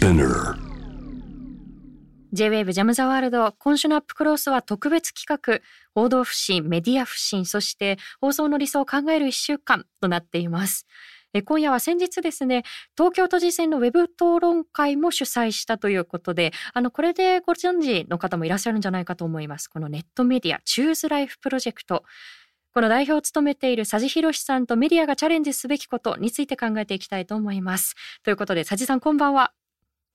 Spinner J-WAVE JAM THE WORLD 今週の UP CLOSE は特別企画。報道不信メディア不信そして放送の理想を考える一週間となっています。え今夜は先日ですね東京都知事選のウェブ討論会も主催したということであのこれでご存知の方もいらっしゃるんじゃないかと思います。このネットメディア Choose Life Project。この代表を務めている佐治洋さんとメディアがチャレンジすべきことについて考えていきたいと思います。ということで佐治さんこんばんは。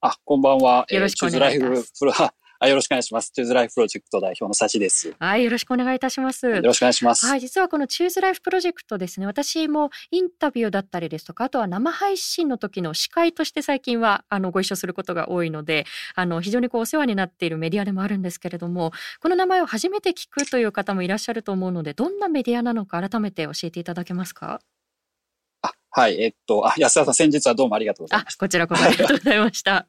あ、こんばんは。よろしくお願いします あよろしくお願いします。 Choose Life Project 代表の佐治です。よはいよろしくお願いいたしますろしくお願いします。はい、実はこの Choose Life Project ですね、私もインタビューだったりですとか、あとは生配信の時の司会として最近はあのご一緒することが多いので、あの非常にこうお世話になっているメディアでもあるんですけれども、この名前を初めて聞くという方もいらっしゃると思うので、どんなメディアなのか改めて教えていただけますか？あはい、えっと、あ、安田さん、先日はどうもありがとうございあまし、こちらこそありがとうございました。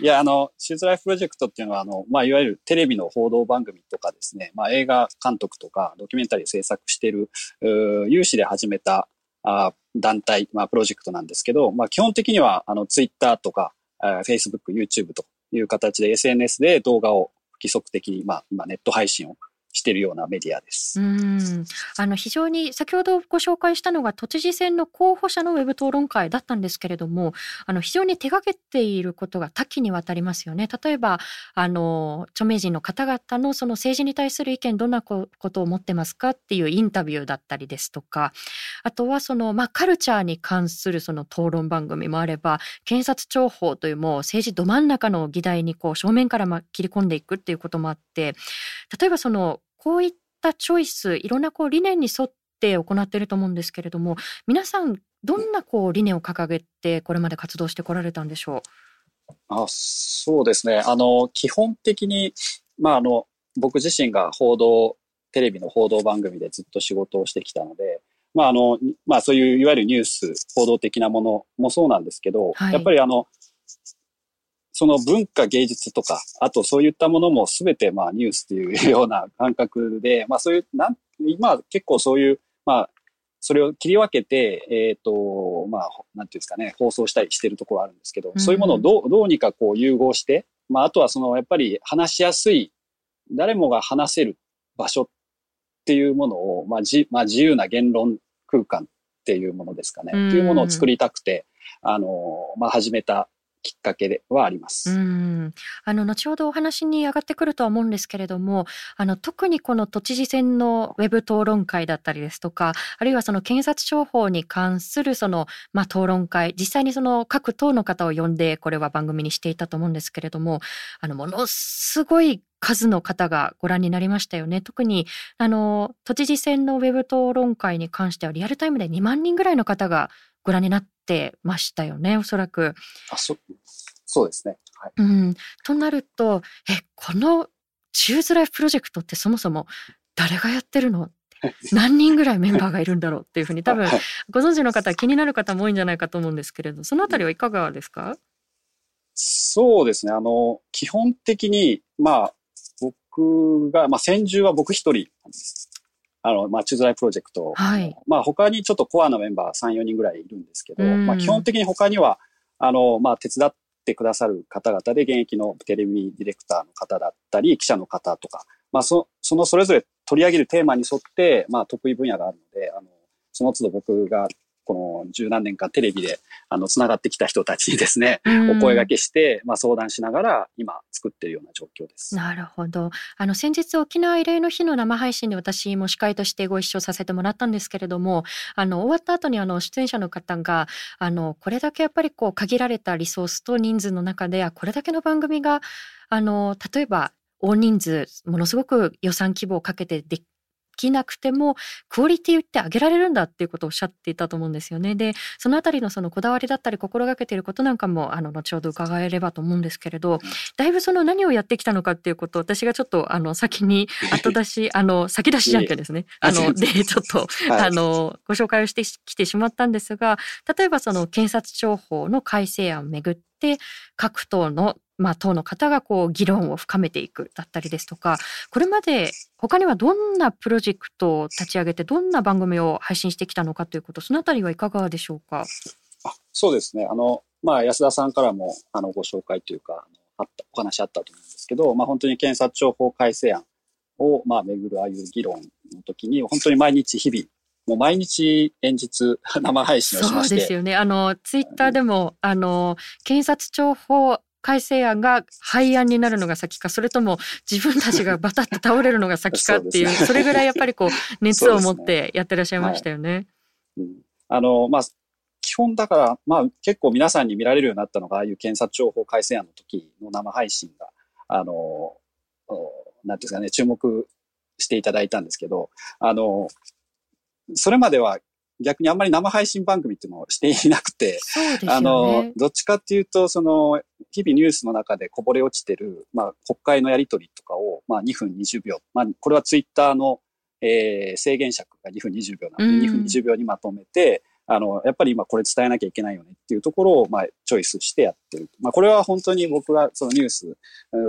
いや、あの、シューズライフプロジェクトっていうのは、あの、まあ、いわゆるテレビの報道番組とかですね、まあ、映画監督とか、ドキュメンタリー制作してる、う有志で始めた、あ団体、まあ、プロジェクトなんですけど、まあ、基本的には、あの、ツイッターとか、あ Facebook、YouTube という形で SNS で動画を規則的に、まあ、今ネット配信をしているようなメディアです。うん、あの非常に先ほどご紹介したのが都知事選の候補者のウェブ討論会だったんですけれどもあの非常に手掛けていることが多岐にわたりますよね例えばあの著名人の方々のその政治に対する意見どんなこことを持ってますかっていうインタビューだったりですとかあとはその、まあ、カルチャーに関するその討論番組もあれば検察庁法というもう政治ど真ん中の議題にこう正面からま切り込んでいくっていうこともあって例えばそのこういったチョイスいろんなこう理念に沿って行っていると思うんですけれども皆さんどんなこう理念を掲げてこれまで活動してこられたんでしょあそうですね。あの、基本的に、まあ、あの、僕自身が報道、テレビの報道番組でずっと仕事をしてきたので、まあ、あの、まあ、そういういわゆるニュース、報道的なものもそうなんですけど、はい。やっぱりあの、その文化芸術とか、あとそういったものもすべてまあニュースというような感覚で、まあそういう、なん、今は結構そういう、まあ、それを切り分けて、えっ、と、まあ、なんていうんですかね、放送したりしてるところあるんですけど、うん。そういうものをどう、どうにかこう融合して、まあ、あとはその、やっぱり話しやすい、誰もが話せる場所っていうものを、まあ、じ、まあ、自由な言論空間っていうものですかね、うん。っていうものを作りたくて、あの、まあ、始めたきっかけではありま。す。うんあの後ほどお話に上がってくるとは思うんですけれどもあの特にこの都知事選のウェブ討論会だったりですとかあるいはその検察庁法に関するその、まあ、討論会実際にその各党の方を呼んでこれは番組にしていたと思うんですけれどもあのものすごい数の方がご覧になりましたよね特にあの都知事選のウェブ討論会に関してはリアルタイムで2万人ぐらいの方がご覧になってましたよねおそらく。あ、そ、そうですね。はい。うん、となるとえこのチューズライフプロジェクトってそもそも誰がやってるの？何人ぐらいメンバーがいるんだろうっていうふうに多分はいご存知の方気になる方も多いんじゃないかと思うんですけれどそのあたりはいかがですか？そうですね。あの、基本的に、まあ、僕が、まあ、先住は僕一人なんです。あの、まあ、チューズライプロジェクト。はいまあ、他にちょっとコアなメンバー3、4人ぐらいいるんですけど、うんまあ、基本的に他には、あの、まあ、手伝ってくださる方々で、現役のテレビディレクターの方だったり、記者の方とか、まあ、そそのそれぞれ取り上げるテーマに沿って、まあ、得意分野があるので、あの、その都度僕が、この十何年間テレビで、あの、繋がってきた人たちにですね、お声掛けして、まあ、相談しながら、今、作っているような状況です。なるほど。あの先日沖縄慰霊の日の生配信で私も司会としてご一緒させてもらったんですけれども、あの終わった後にあの出演者の方があのこれだけやっぱりこう限られたリソースと人数の中であこれだけの番組があの例えば大人数ものすごく予算規模をかけてできなくてもクオリティって上げられるんだっていうことをおっしゃっていたと思うんですよね。でそのあたりのそのこだわりだったり心がけていることなんかもあの後ほど伺えればと思うんですけれどだいぶその何をやってきたのかっていうことを私がちょっとあの先に後出し あの先出しじゃんけんですね。あの でちょっとはいあのご紹介をしてきてしまったんですが例えばその検察庁法の改正案をめぐって各党のまあ、党の方がこう議論を深めていくだったりですとかこれまで他にはどんなプロジェクトを立ち上げてどんな番組を配信してきたのかということそのあたりはいかがでしょうか？あそうですね。あの、まあ、安田さんからも、あの、ご紹介というか、あった、お話あったと思うんですけど、まあ、本当に検察庁法改正案を、まあ、めぐるああいう議論の時に、本当に毎日日々、もう毎日演説、生配信をしまして。そうですよね。あの、ツイッターでも、あの、検察庁法改正案が廃案になるのが先か、それとも自分たちが バタッと倒れるのが先かっていう、そ、ね、それぐらいやっぱりこう、熱を持ってやってらっしゃいましたよね。ねはいうん、あの、まあ、基本だから、まあ結構皆さんに見られるようになったのが、ああいう検察庁法改正案の時の生配信が、あの、なんていうんですかね、注目していただいたんですけど、あの、それまでは逆にあんまり生配信番組っていうのをしていなくて、ね、あの、どっちかっていうと、その、日々ニュースの中でこぼれ落ちてる、まあ、国会のやりとりとかを、まあ、2分20秒。まあ、これはツイッターの、えー、制限尺が2分20秒なので、2分20秒にまとめて、あの、やっぱり今これ伝えなきゃいけないよねっていうところを、まあ、チョイスしてやってる。まあ、これは本当に僕がそのニュース、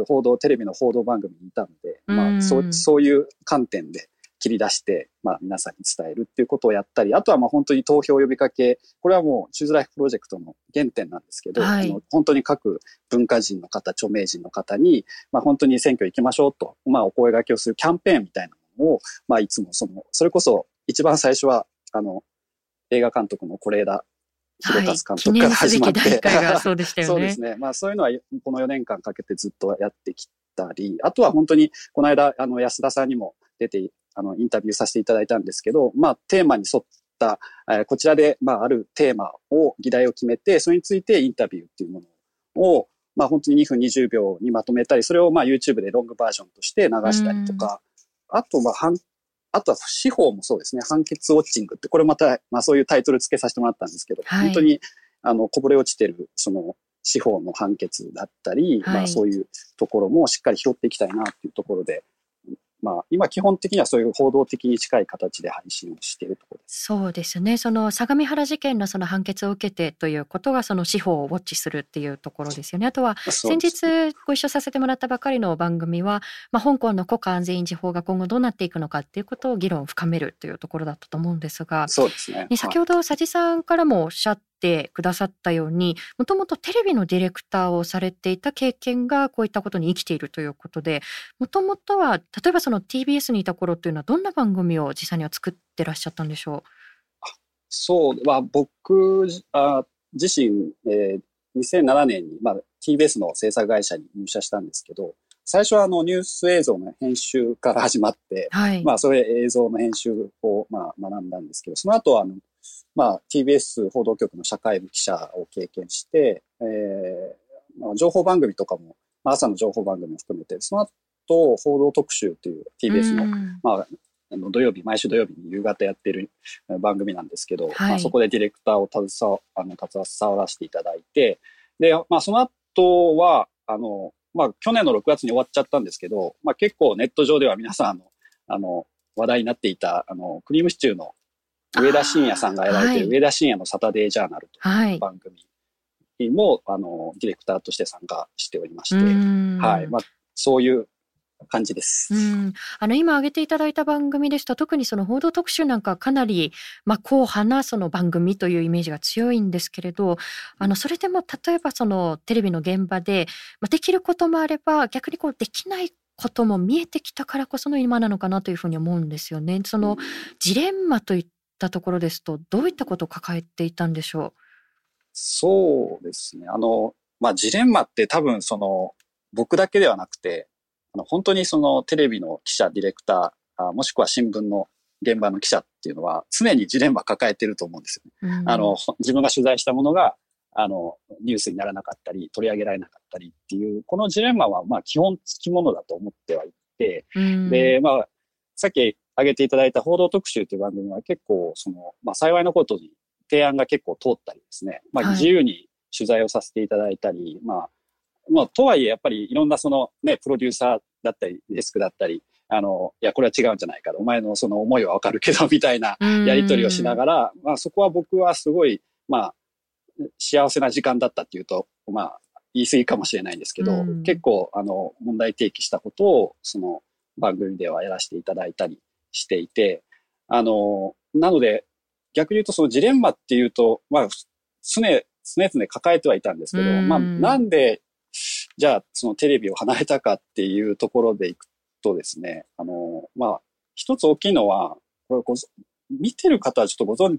報道、テレビの報道番組にいたので、まあ、そう、そういう観点で、切り出して、まあ、皆さんに伝えるっていうことをやったり、あとはまあ本当に投票呼びかけ、これはもうチューズライフプロジェクトの原点なんですけど、はい、あの本当に各文化人の方、著名人の方に、まあ、本当に選挙行きましょうと、まあ、お声掛けをするキャンペーンみたいなものを、まあ、いつもその、それこそ一番最初は、あの、映画監督の是枝広達監督から始まって、はい、そうでしたよね。そうですね。まあそういうのはこの4年間かけてずっとやってきたり、あとは本当にこの間、あの安田さんにも出てあの、インタビューさせていただいたんですけど、まあ、テーマに沿った、えー、こちらで、まあ、あるテーマを、議題を決めて、それについてインタビューっていうものを、まあ、本当に2分20秒にまとめたり、それをまあ、YouTube でロングバージョンとして流したりとか、あと、まあ、あとは司法もそうですね、判決ウォッチングって、これまた、まあそういうタイトル付けさせてもらったんですけど、はい、本当に、あの、こぼれ落ちてる、その、司法の判決だったり、はい、まあそういうところもしっかり拾っていきたいなっていうところで、まあ、今基本的にはそういう報道的に近い形で配信をしているところです。そうですね。その相模原事件のその判決を受けてということがその司法をウォッチするっていうところですよね。あとは先日ご一緒させてもらったばかりの番組は、まあ、香港の国家安全維持法が今後どうなっていくのかっていうことを議論を深めるというところだったと思うんですが、そうですね。先ほど佐治さんからもおっしゃってくださったようにもともとテレビのディレクターをされていた経験がこういったことに生きているということでもともとは例えばその TBS にいた頃というのはどんな番組を実際には作ってらっしゃったんでしょう？そう、まあ、僕あ自身、えー、2007年に、まあ、TBS の制作会社に入社したんですけど、最初はあのニュース映像の編集から始まって、はい、まあそれ映像の編集をまあ学んだんですけど、その後はあのまあ、TBS 報道局の社会部記者を経験して、えーまあ、情報番組とかも、まあ、朝の情報番組も含めて、その後、報道特集っていう TBS の、まあ、あの土曜日、毎週土曜日に夕方やってる番組なんですけど、はい、まあ、そこでディレクターを携わあの携わらせていただいて、で、まあ、その後は、あの、まあ、去年の6月に終わっちゃったんですけど、まあ、結構ネット上では皆さん、あの、あの話題になっていた、あの、クリームシチューの上田晋也さんがやられてる上田晋也のサタデージャーナルという番組も、はい、あの、ディレクターとして参加しておりまして、はい。まあ、そういう感じです。うん。あの、今挙げていただいた番組でした特にその報道特集なんかかなり、まあ、硬派なその番組というイメージが強いんですけれど、あの、それでも例えばそのテレビの現場で、まあ、できることもあれば、逆にこうできないことも見えてきたからこその今なのかなというふうに思うんですよね。そのジレンマといっったところですと、どういったことを抱えていたんでしょう？そうですね。あの、まあ、ジレンマって多分その、僕だけではなくて、あの本当にそのテレビの記者、ディレクター、あもしくは新聞の現場の記者っていうのは常にジレンマ抱えてると思うんですよね。うん、あの、自分が取材したものが、あの、ニュースにならなかったり、取り上げられなかったりっていう、このジレンマは、まあ、基本つきものだと思ってはいて、うん、で、まあ、さっき挙げていただいた報道特集という番組は結構、その、まあ幸いなことに提案が結構通ったりですね、まあ自由に取材をさせていただいたり、はい、まあ、まあ、とはいえやっぱりいろんなそのね、プロデューサーだったり、デスクだったり、あの、いや、これは違うんじゃないかお前のその思いはわかるけど、みたいなやりとりをしながら、まあそこは僕はすごい、まあ、幸せな時間だったっていうと、まあ、言い過ぎかもしれないんですけど、結構、あの、問題提起したことを、その番組ではやらせていただいたりしていて、あの、なので、逆に言うとそのジレンマっていうと、まあ、常、常々抱えてはいたんですけど、まあ、なんで、じゃあ、そのテレビを離れたかっていうところでいくとですね、あの、まあ、一つ大きいのは、これご、見てる方はちょっとご存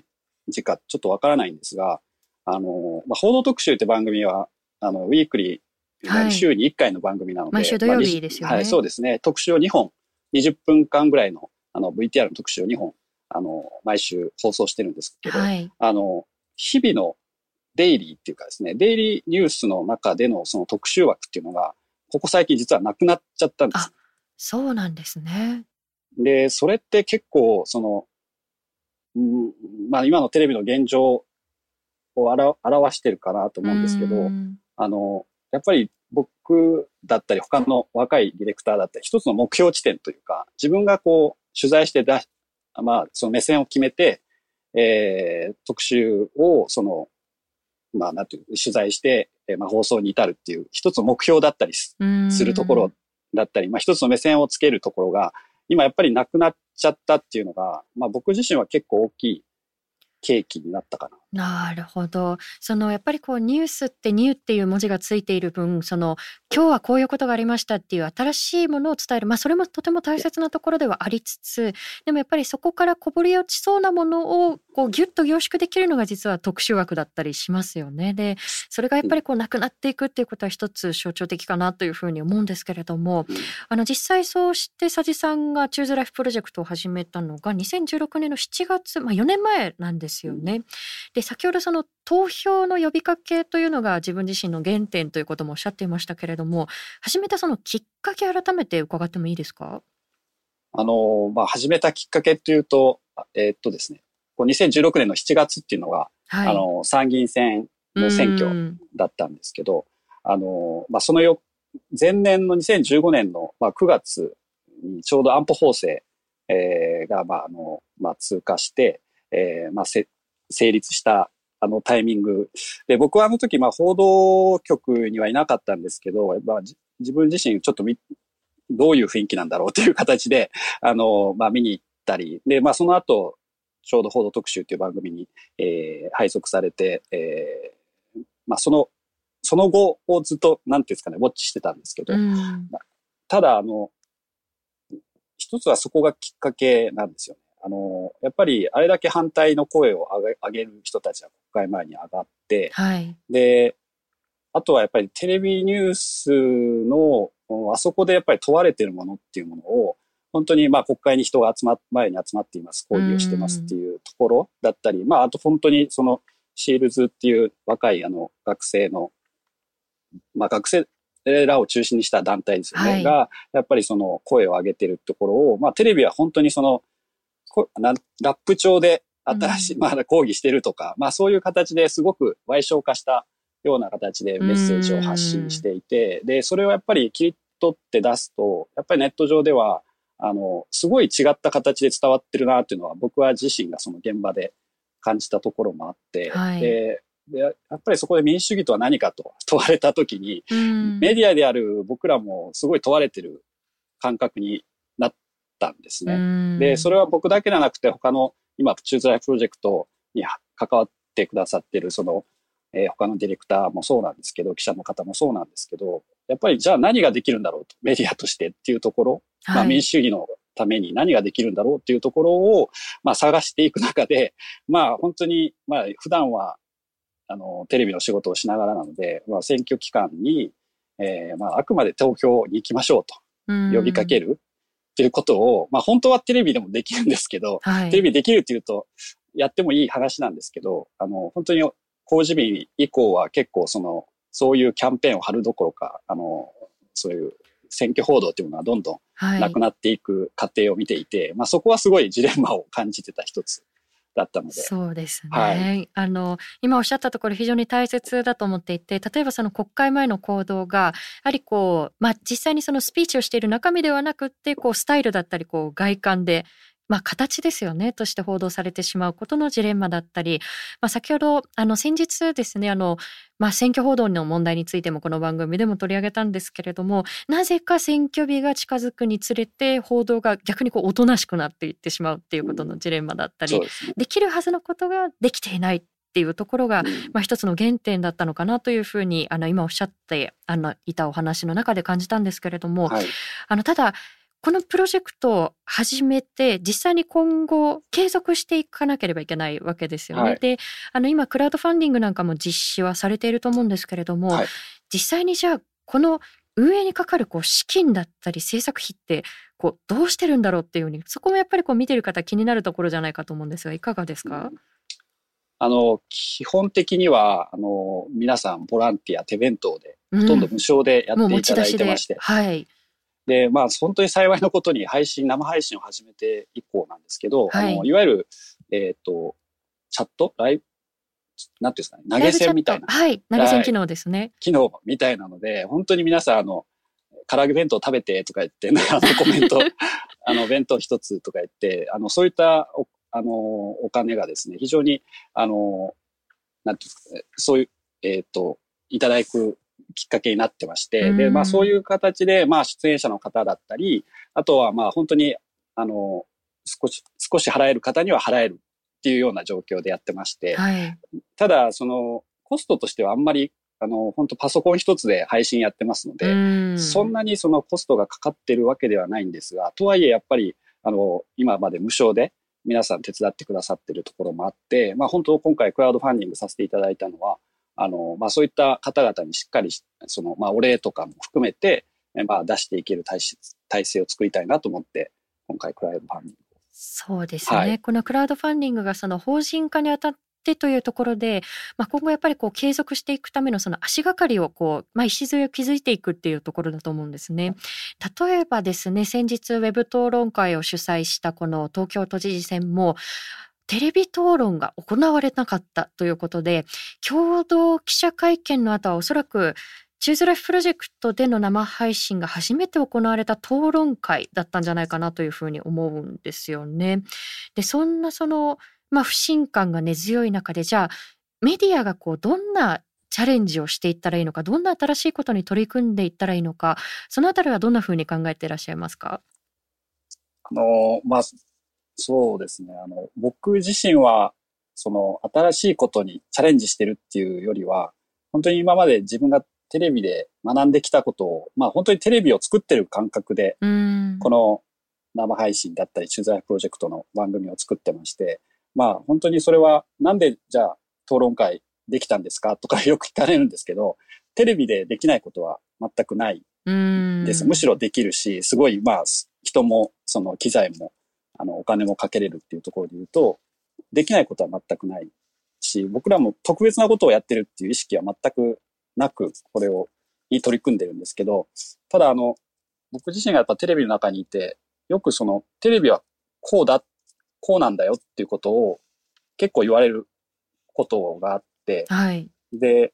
知かちょっとわからないんですが、あの、まあ、報道特集って番組は、あの、ウィークリー、週に1回の番組なので、毎週土曜日ですよね、はい、そうですね。特集を2本、20分間ぐらいの、あの、VTR の特集を2本、あの、毎週放送してるんですけど、はい、あの、日々のデイリーっていうかですね、デイリーニュースの中でのその特集枠っていうのが、ここ最近実はなくなっちゃったんです。そうなんですね。で、それって結構、その、うん、まあ今のテレビの現状を表してるかなと思うんですけど、あの、やっぱり僕だったり他の若いディレクターだったり、一つの目標地点というか、自分がこう取材して出まあその目線を決めて、えー、特集をその、まあなんていう、取材して、えー、まあ放送に至るっていう一つの目標だったりするところだったり、まあ一つの目線をつけるところが、今やっぱりなくなっちゃったっていうのが、まあ僕自身は結構大きい契機になったかな。なるほど。そのやっぱりこうニュースってニューっていう文字がついている分、その今日はこういうことがありましたっていう新しいものを伝える、まあそれもとても大切なところではありつつ、でもやっぱりそこからこぼれ落ちそうなものをこうギュッと凝縮できるのが実は特殊枠だったりしますよね。で、それがやっぱりこうなくなっていくっていうことは一つ象徴的かなというふうに思うんですけれども、あの実際そうして佐治さんがチューズライフプロジェクトを始めたのが2016年の7月、まあ4年前なんですよね。で、先ほどその投票の呼びかけというのが自分自身の原点ということもおっしゃっていましたけれども始めたそのきっかけ改めて伺ってもいいですか？あの、まあ、始めたきっかけというと、えー、っとですね、こう2016年の7月っていうのが、はい、あの、参議院選の選挙だったんですけど、あの、まあ、そのよ、前年の2015年の、まあ、9月にちょうど安保法制、えー、が、まあ、あの、まあ、通過して、えー、まあ、せ、成立したあのタイミング。で、僕はあの時、まあ報道局にはいなかったんですけど、まあ、自分自身ちょっとみ、どういう雰囲気なんだろうという形で、あの、まあ見に行ったり、で、まあその後、ちょうど報道特集という番組に、えー、配属されて、えー、まあその、その後をずっと、なんていうんですかね、ウォッチしてたんですけど、ただ、あの、一つはそこがきっかけなんですよね。あの、やっぱりあれだけ反対の声を上げ上げる人たちが国会前に上がって、はい、で、あとはやっぱりテレビニュースの、あそこでやっぱり問われてるものっていうものを、本当にまあ国会に人が集まっ、前に集まっています、抗議をしてますっていうところだったり、まああと本当にそのシールズっていう若いあの学生の、まあ学生らを中心にした団体ですよね、はい、が、やっぱりその声を上げてるところを、まあテレビは本当にそのラップ調で新しい、うん、まあ抗議してるとか、まあそういう形ですごく賠償化したような形でメッセージを発信していて、で、それをやっぱり切り取って出すと、やっぱりネット上では、あの、すごい違った形で伝わってるなっていうのは僕は自身がその現場で感じたところもあって、はい、でで、やっぱりそこで民主主義とは何かと問われたときに、メディアである僕らもすごい問われてる感覚にったんですね。で、それは僕だけではなくて他の今、チューズライプロジェクトに関わってくださってるその、えー、他のディレクターもそうなんですけど、記者の方もそうなんですけど、やっぱりじゃあ何ができるんだろうと、メディアとしてっていうところ、はい、まあ民主主義のために何ができるんだろうっていうところを、まあ探していく中で、まあ本当に、まあ普段は、あの、テレビの仕事をしながらなので、まあ選挙期間に、えー、まああくまで投票に行きましょうと呼びかける。っていうことを、まあ本当はテレビでもできるんですけど、はい、テレビできるっていうと、やってもいい話なんですけど、あの、本当に工事日以降は結構その、そういうキャンペーンを張るどころか、あの、そういう選挙報道っていうものはどんどんなくなっていく過程を見ていて、はい、まあそこはすごいジレンマを感じてた一つだったので。そうですね。はい、あの今おっしゃったところ非常に大切だと思っていて、例えばその国会前の行動がやはりこうまあ実際にそのスピーチをしている中身ではなくってこうスタイルだったりこう外観でまあ、形ですよねとして報道されてしまうことのジレンマだったり、まあ、先ほどあの先日ですねあの、まあ、選挙報道の問題についてもこの番組でも取り上げたんですけれどもなぜか選挙日が近づくにつれて報道が逆にこうおとなしくなっていってしまうっていうことのジレンマだったり、できるはずのことができていないっていうところが、まあ、一つの原点だったのかなというふうにあの今おっしゃってあのいたお話の中で感じたんですけれども、はい、あのただこのプロジェクトを始めて実際に今後継続していかなければいけないわけですよね。はい、であの今クラウドファンディングなんかも実施はされていると思うんですけれども、はい、実際にじゃあこの運営にかかるこう資金だったり制作費ってこうどうしてるんだろうっていうふうにそこもやっぱりこう見てる方気になるところじゃないかと思うんですがいかがですか、うん、あの基本的にはあの皆さんボランティア手弁当でほとんど無償でやっていただいてまして、うん、はいで、まあ、本当に幸いのことに配信、生配信を始めて以降なんですけど、はい、あのいわゆる、えっ、ー、と、チャット？ライブ？なんていうんですかね、投げ銭みたいな。はい、投げ銭機能ですね。機能みたいなので、本当に皆さん、あの、唐揚げ弁当食べてとか言って、あのコメント、あの、弁当一つとか言って、あの、そういったお、あの、お金がですね、非常に、あの、なんていうんですかね、そういう、えっ、ー、と、いただくきっかけになってまして、で、まあそういう形で、まあ出演者の方だったり、あとはまあ本当に、あの、少し、少し払える方には払えるっていうような状況でやってまして、はい、ただ、その、コストとしてはあんまり、あの、本当パソコン一つで配信やってますので、ん。そんなにそのコストがかかってるわけではないんですが、とはいえやっぱり、あの、今まで無償で皆さん手伝ってくださってるところもあって、まあ本当今回クラウドファンディングさせていただいたのは、あの、まあそういった方々にしっかり、その、まあお礼とかも含めて、まあ出していける体体制を作りたいなと思って、今回クラウドファンディングそうですね、はい、このクラウドファンディングがその法人化にあたってというところで、まあ、今後やっぱりこう継続していくためのその足がかりをこう、まあ、礎を築いていくっていうところだと思うんですね。例えばですね先日ウェブ討論会を主催したこの東京都知事選もテレビ討論が行われなかったということで共同記者会見の後はおそらくチューズライフプロジェクトでの生配信が初めて行われた討論会だったんじゃないかなというふうに思うんですよね。で、そんなその、まあ、不信感が根強い中で、じゃあ、メディアがこう、どんなチャレンジをしていったらいいのか、どんな新しいことに取り組んでいったらいいのか、そのあたりはどんなふうに考えていらっしゃいますか？あの、まあ、そうですね。あの、僕自身は、その、新しいことにチャレンジしてるっていうよりは、本当に今まで自分がテレビで学んできたことを、まあ本当にテレビを作ってる感覚で、この生配信だったり取材プロジェクトの番組を作ってまして、まあ本当にそれはなんでじゃあ討論会できたんですか？とかよく聞かれるんですけど、テレビでできないことは全くないです。むしろできるし、すごいまあ人もその機材もあのお金もかけれるっていうところで言うと、できないことは全くないし、僕らも特別なことをやってるっていう意識は全くなく、これを、に取り組んでるんですけど、ただあの、僕自身がやっぱテレビの中にいて、よくその、テレビはこうだ、こうなんだよっていうことを結構言われることがあって、はい。で、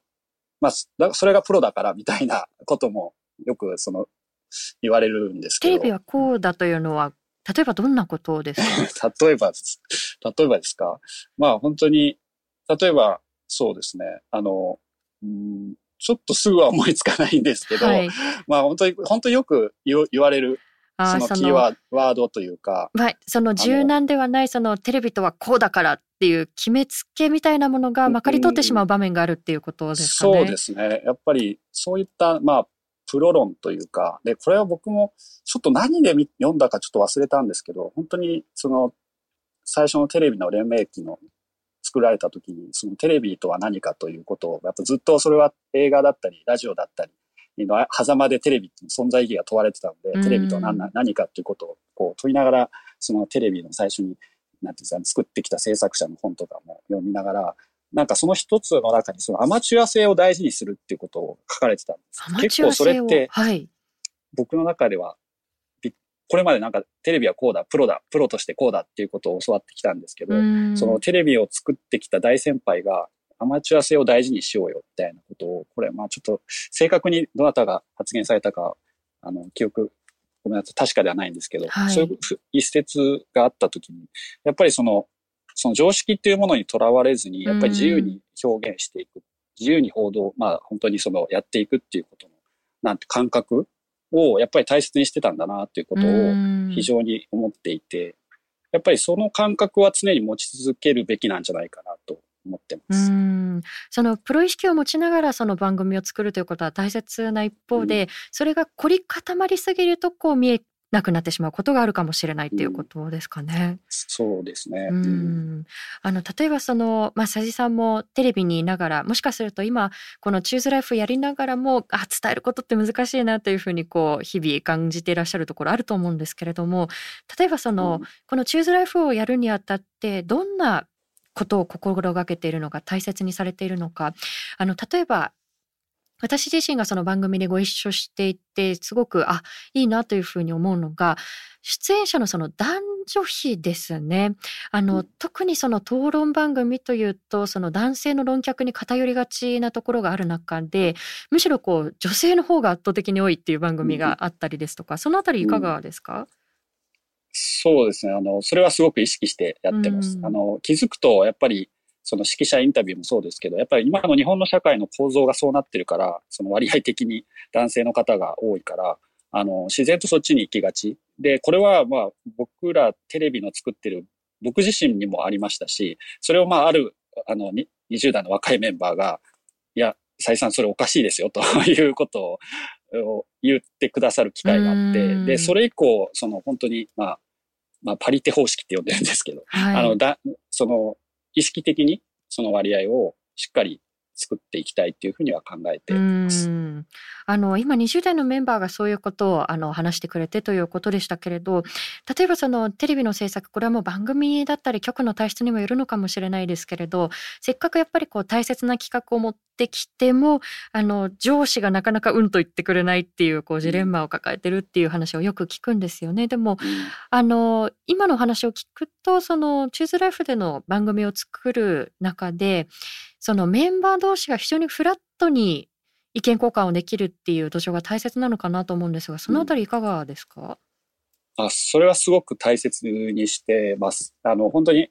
まあ、それがプロだからみたいなこともよくその、言われるんですけど。テレビはこうだというのは、例えばどんなことですか？例えばです。例えばですか？まあ本当に、例えばそうですね。あの、うんちょっとすぐは思いつかないんですけど、はい、まあ本当に、本当によく言われるそのキーワードというか。はい。その柔軟ではない、そのテレビとはこうだからっていう決めつけみたいなものがまかり通ってしまう場面があるっていうことですかね？そうですね。やっぱりそういった、まあ、プロ論というか、で、これは僕もちょっと何で読んだかちょっと忘れたんですけど、本当にその最初のテレビの連盟期の作られた時に、そのテレビとは何かということを、やっぱずっとそれは映画だったり、ラジオだったり、の狭間でテレビって存在意義が問われてたので、テレビとは何何かということをこう問いながら、そのテレビの最初に、なんていうんですか、作ってきた制作者の本とかも読みながら、なんかその一つの中にそのアマチュア性を大事にするっていうことを書かれてたんです。結構それって、はい、僕の中ではこれまでなんかテレビはこうだ、プロだ、プロとしてこうだっていうことを教わってきたんですけど、そのテレビを作ってきた大先輩がアマチュア性を大事にしようよみたいなことを、これまあちょっと正確にどなたが発言されたか、あの、記憶、ごめんなさい、確かではないんですけど、はい、そういう一節があった時に、やっぱりその、その常識っていうものにとらわれずに、やっぱり自由に表現していく、自由に報道、まあ本当にそのやっていくっていうことの、なんて感覚をやっぱり大切にしてたんだなっていうことを非常に思っていて、やっぱりその感覚は常に持ち続けるべきなんじゃないかなと思ってます。うん。そのプロ意識を持ちながらその番組を作るということは大切な一方で、うん、それが凝り固まりすぎるとこう見えなくなってしまうことがあるかもしれないっていうことですかね。うん、そうですね。うん、あの例えばそのまあ佐治さんもテレビにいながらもしかすると今このチューズライフやりながらもあ伝えることって難しいなというふうにこう日々感じていらっしゃるところあると思うんですけれども例えばその、うん、このチューズライフをやるにあたってどんなことを心がけているのか大切にされているのかあの例えば私自身がその番組でご一緒していてすごくあいいなというふうに思うのが出演者のその男女比ですね。あの、特にその討論番組というとその男性の論客に偏りがちなところがある中でむしろこう女性の方が圧倒的に多いっていう番組があったりですとかそのあたりいかがですか、うんそうですね。あの、それはすごく意識してやってます。うん、あの、気づくと、やっぱり、その指揮者インタビューもそうですけど、やっぱり今の日本の社会の構造がそうなってるから、その割合的に男性の方が多いから、あの、自然とそっちに行きがち。で、これはまあ僕らテレビの作ってる僕自身にもありましたし、それをまあある、あの、20代の若いメンバーが、いや、再三それおかしいですよということを言ってくださる機会があって、で、それ以降、その本当に、まあ、まあ、パリテ方式って呼んでるんですけど、はい、あの、だ、その、意識的にその割合をしっかり作っていきたいっていうふうには考えています。あの今20代のメンバーがそういうことをあの話してくれてということでしたけれど例えばそのテレビの制作これはもう番組だったり局の体質にもよるのかもしれないですけれどせっかくやっぱりこう大切な企画を持ってきてもあの上司がなかなかうんと言ってくれないっていうこうジレンマを抱えてるっていう話をよく聞くんですよね。でも、あの今の話を聞くとそのチューズライフでの番組を作る中でそのメンバー同士が非常にフラットに意見交換をできるっていう土壌が大切なのかなと思うんですが、そのあたりいかがですか、うん、あそれはすごく大切にしてます。あの、本当に、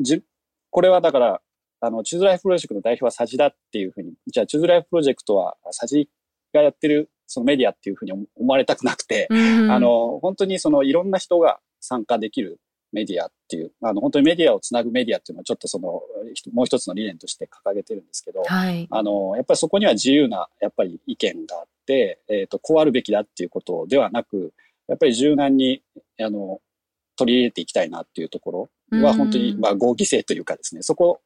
じ、これはだから、あの、 Choose Life Project の代表は佐治だっていうふうに、じゃあ Choose Life Project は佐治がやってるそのメディアっていうふうに思われたくなくて、うん、あの、本当にそのいろんな人が参加できるメディアっていう、あの、本当にメディアをつなぐメディアっていうのはちょっとその、もう一つの理念として掲げてるんですけど、はい、あの、やっぱりそこには自由な、やっぱり意見があって、えっ、ー、と、こうあるべきだっていうことではなく、やっぱり柔軟に、あの、取り入れていきたいなっていうところは、本当に、まあ、合議制というかですね、そこ、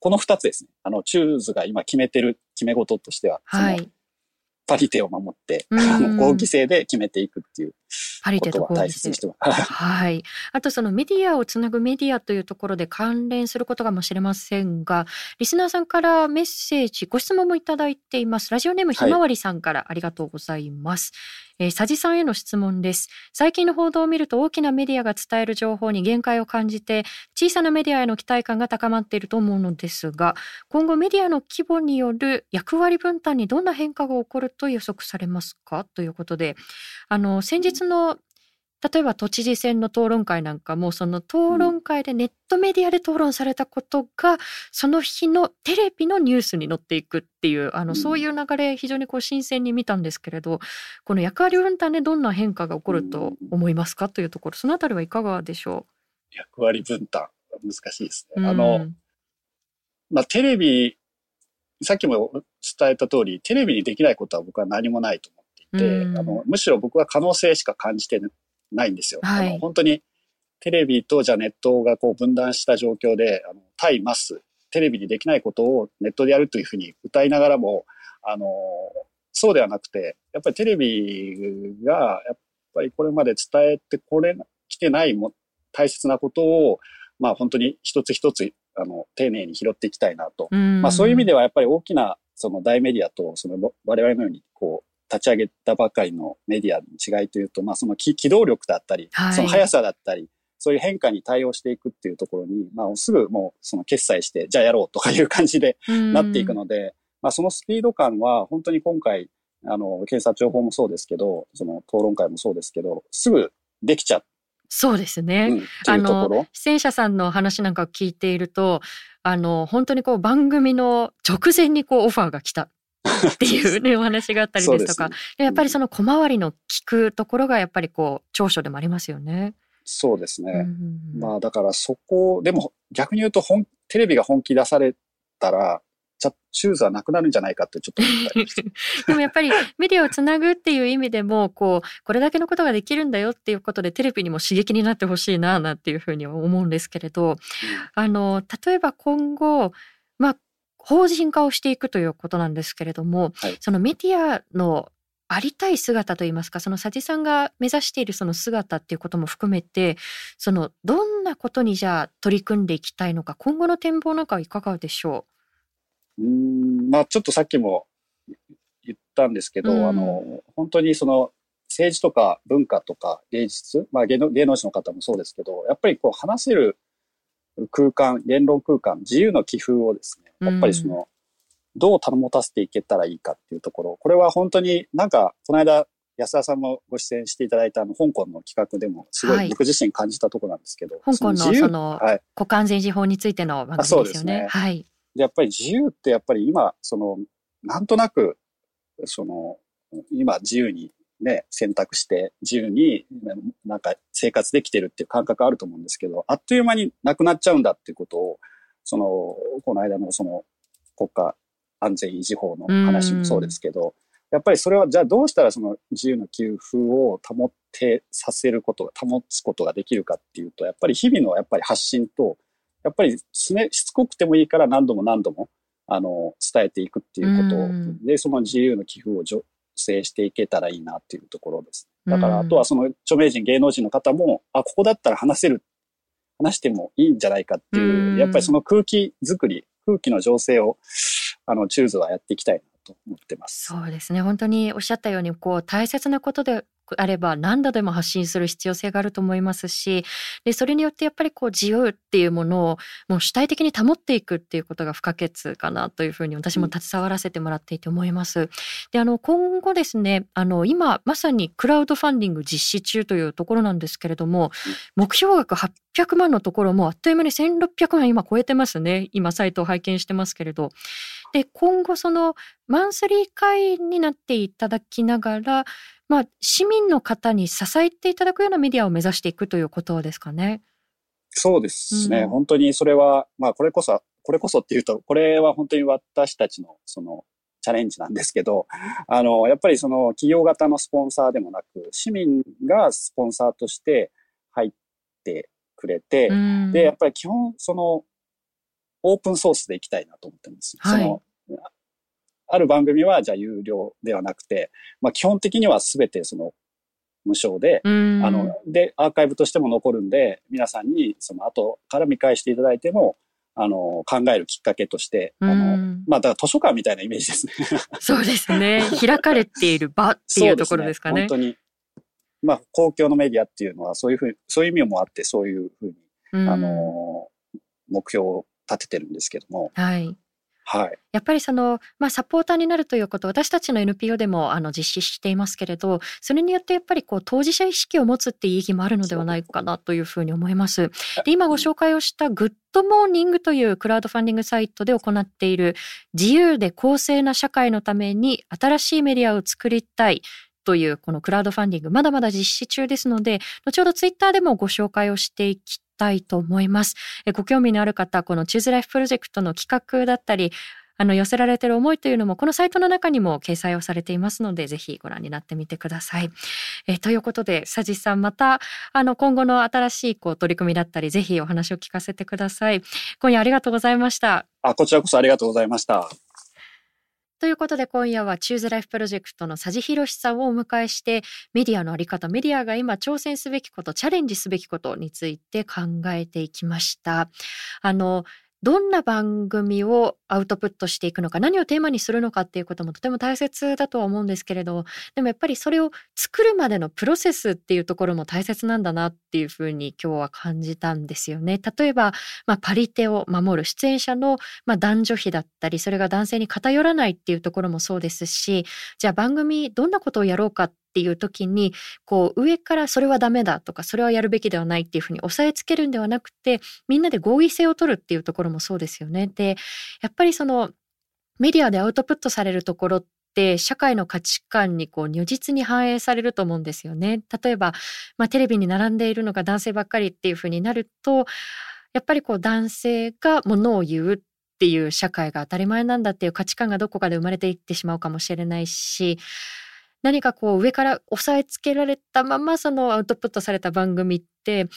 この二つですね。あの、チューズが今決めてる決め事としては、はい、パリテを守って、あの、合議制で決めていくっていうパリテと大切にしてます。はい。あとそのメディアをつなぐメディアというところで関連することかもしれませんが、リスナーさんからメッセージ、ご質問もいただいています。ラジオネームひまわりさんからありがとうございます。はいえー、佐治さんへの質問です。最近の報道を見ると大きなメディアが伝える情報に限界を感じて、小さなメディアへの期待感が高まっていると思うのですが、今後メディアの規模による役割分担にどんな変化が起こると予測されますか？ということで、あの、先日の例えば都知事選の討論会なんかもその討論会でネットメディアで討論されたことがその日のテレビのニュースに載っていくっていうあのそういう流れ非常にこう新鮮に見たんですけれどこの役割分担でどんな変化が起こると思いますかというところそのあたりはいかがでしょう？役割分担難しいですね。あの、まあ、テレビさっきも伝えた通りテレビにできないことは僕は何もないと思っていて、あのむしろ僕は可能性しか感じてないんですよ。はい、あの本当にテレビとじゃネットがこう分断した状況で、あの対マス、テレビにできないことをネットでやるというふうに歌いながらも、あの、そうではなくて、やっぱりテレビが、やっぱりこれまで伝えてこれ、来てないも大切なことを、まあ本当に一つ一つ、あの、丁寧に拾っていきたいなと。まあそういう意味ではやっぱり大きな、その大メディアと、その我々のように、こう、立ち上げたばかりのメディアの違いというと、まあ、その機動力だったり、はい、その速さだったり、そういう変化に対応していくっていうところに、まあ、すぐもうその決済して、じゃあやろうとかいう感じでなっていくので、まあ、そのスピード感は本当に今回、あの、警察情報もそうですけど、その討論会もそうですけど、すぐできちゃう。そうですね。うん、あの、出演者さんの話なんかを聞いていると、あの、本当にこう番組の直前にこうオファーが来たっていうね、お話があったりですとか、でやっぱりその小回りの聞くところがやっぱりこう、長所でもありますよね。そうですね。まあだからそこ、でも逆に言うと本、テレビが本気出されたら、チャシューズはなくなるんじゃないかってちょっと思った でもやっぱりメディアをつなぐっていう意味でもこうこれだけのことができるんだよっていうことでテレビにも刺激になってほしいななんていうふうに思うんですけれど、あの例えば今後まあ法人化をしていくということなんですけれども、はい、そのメディアのありたい姿といいますかその佐治さんが目指しているその姿っていうことも含めてそのどんなことにじゃあ取り組んでいきたいのか今後の展望なんかはいかがでしょう？うんまあちょっとさっきも言ったんですけど、うん、あの本当にその政治とか文化とか芸術、まあ、芸能芸能人の方もそうですけどやっぱりこう話せる空間言論空間自由の寄付をですねやっぱりその、どう保たせていけたらいいかっていうところ、これは本当になんか、この間、安田さんもご出演していただいたあの香港の企画でもすごい僕自身感じたところなんですけど、はい、香港のその国家安全事法についての番組ですよね。ねはい。やっぱり自由ってやっぱり今そのなんとなくその今自由にね選択して自由になんか生活できてるっていう感覚あると思うんですけど、あっという間になくなっちゃうんだっていうことをそのこの間のその国家安全維持法の話もそうですけど、やっぱりそれはじゃあどうしたらその自由の給付を保ってさせることが、保つことができるかっていうと、やっぱり日々のやっぱり発信と、やっぱりしつこくてもいいから何度も何度も、あの、伝えていくっていうこと。で、その自由の寄付を助成していけたらいいなっていうところです。だから、あとはその著名人、芸能人の方も、あ、ここだったら話せる、話してもいいんじゃないかっていう、やっぱりその空気作り、空気の情勢を、あの、チューズはやっていきたいなと思ってます。そうですね。本当におっしゃったように、こう、大切なことであれば何度でも発信する必要性があると思いますしでそれによってやっぱりこう自由っていうものをもう主体的に保っていくっていうことが不可欠かなというふうに私も携わらせてもらっていて思います。であの今後ですねあの今まさにクラウドファンディング実施中というところなんですけれども目標額800万のところもあっという間に1600万今超えてますね今サイトを拝見してますけれど。で今後そのマンスリー会になっていただきながらまあ、市民の方に支えていただくようなメディアを目指していくということですかね。そうですね。うん、本当にそれは、まあ、これこそ、これこそっていうと、これは本当に私たちの、その、チャレンジなんですけど、あの、やっぱりその企業型のスポンサーでもなく、市民がスポンサーとして入ってくれて、うん、で、やっぱり基本、その、オープンソースでいきたいなと思ってます。はい、そのある番組はじゃあ有料ではなくて、まあ基本的には全てその無償で、あの、で、アーカイブとしても残るんで、皆さんにその後から見返していただいても、あの、考えるきっかけとして、あの、まあ、だから図書館みたいなイメージですね。そうですね。開かれている場っていうところですかね。ね本当に。まあ、公共のメディアっていうのは、そういうふう、そういう意味もあって、そういうふうに、あの、目標を立ててるんですけども。はい。はい、やっぱりその、まあ、サポーターになるということ私たちの NPO でもあの実施していますけれどそれによってやっぱりこう当事者意識を持つっていう意義もあるのではないかなというふうに思います。で今ご紹介をした GoodMorning というクラウドファンディングサイトで行っている自由で公正な社会のために新しいメディアを作りたいというこのクラウドファンディングまだまだ実施中ですので後ほどツイッターでもご紹介をしていきたいと思います。ご興味のある方このチューズライフプロジェクトの企画だったりあの寄せられている思いというのもこのサイトの中にも掲載をされていますのでぜひご覧になってみてください。えということで佐治さんまたあの今後の新しいこう取り組みだったりぜひお話を聞かせてください。今夜ありがとうございました。あこちらこそありがとうございました。ということで今夜はチューズライフプロジェクトの佐治博さんをお迎えしてメディアのあり方メディアが今挑戦すべきことチャレンジすべきことについて考えていきました。あのどんな番組をアウトプットしていくのか何をテーマにするのかっていうこともとても大切だとは思うんですけれどでもやっぱりそれを作るまでのプロセスっていうところも大切なんだなっていうふうに今日は感じたんですよね。例えば、まあ、パリテを守る出演者の、まあ、男女比だったりそれが男性に偏らないっていうところもそうですしじゃあ番組どんなことをやろうかっていう時にこう上からそれはダメだとかそれはやるべきではないっていうふうに押さえつけるんではなくてみんなで合意性を取るっていうところもそうですよね。でやっぱりそのメディアでアウトプットされるところって社会の価値観にこう如実に反映されると思うんですよね。例えば、まあ、テレビに並んでいるのが男性ばっかりっていうふうになるとやっぱりこう男性がものを言うっていう社会が当たり前なんだっていう価値観がどこかで生まれていってしまうかもしれないし何かこう上から押さえつけられたままそのアウトプットされた番組って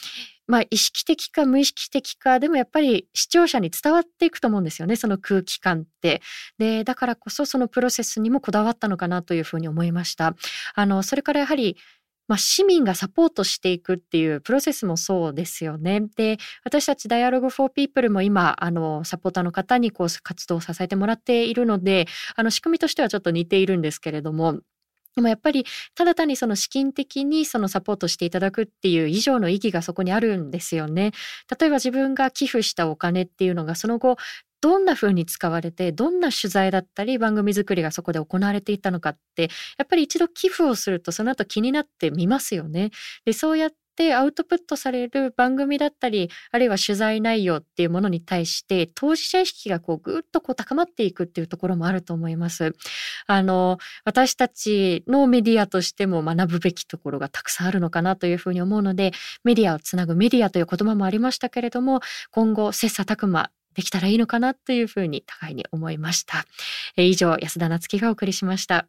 まあ意識的か無意識的かでもやっぱり視聴者に伝わっていくと思うんですよねその空気感って。でだからこそそのプロセスにもこだわったのかなというふうに思いました。あのそれからやはりまあ、市民がサポートしていくっていうプロセスもそうですよね。で私たち Dialogue for People も今あのサポーターの方にこう活動を支えてもらっているのであの仕組みとしてはちょっと似ているんですけれどもでもやっぱりただ単にその資金的にそのサポートしていただくっていう以上の意義がそこにあるんですよね。例えば自分が寄付したお金っていうのがその後どんな風に使われてどんな取材だったり番組作りがそこで行われていたのかってやっぱり一度寄付をするとその後気になってみますよね。でそうやっってアウトプットされる番組だったりあるいは取材内容っていうものに対して当事者意識がこうぐっとこう高まっていくっていうところもあると思います。あの私たちのメディアとしても学ぶべきところがたくさんあるのかなというふうに思うのでメディアをつなぐメディアという言葉もありましたけれども今後切磋琢磨できたらいいのかなというふうに互いに思いました。以上安田夏樹がお送りしました。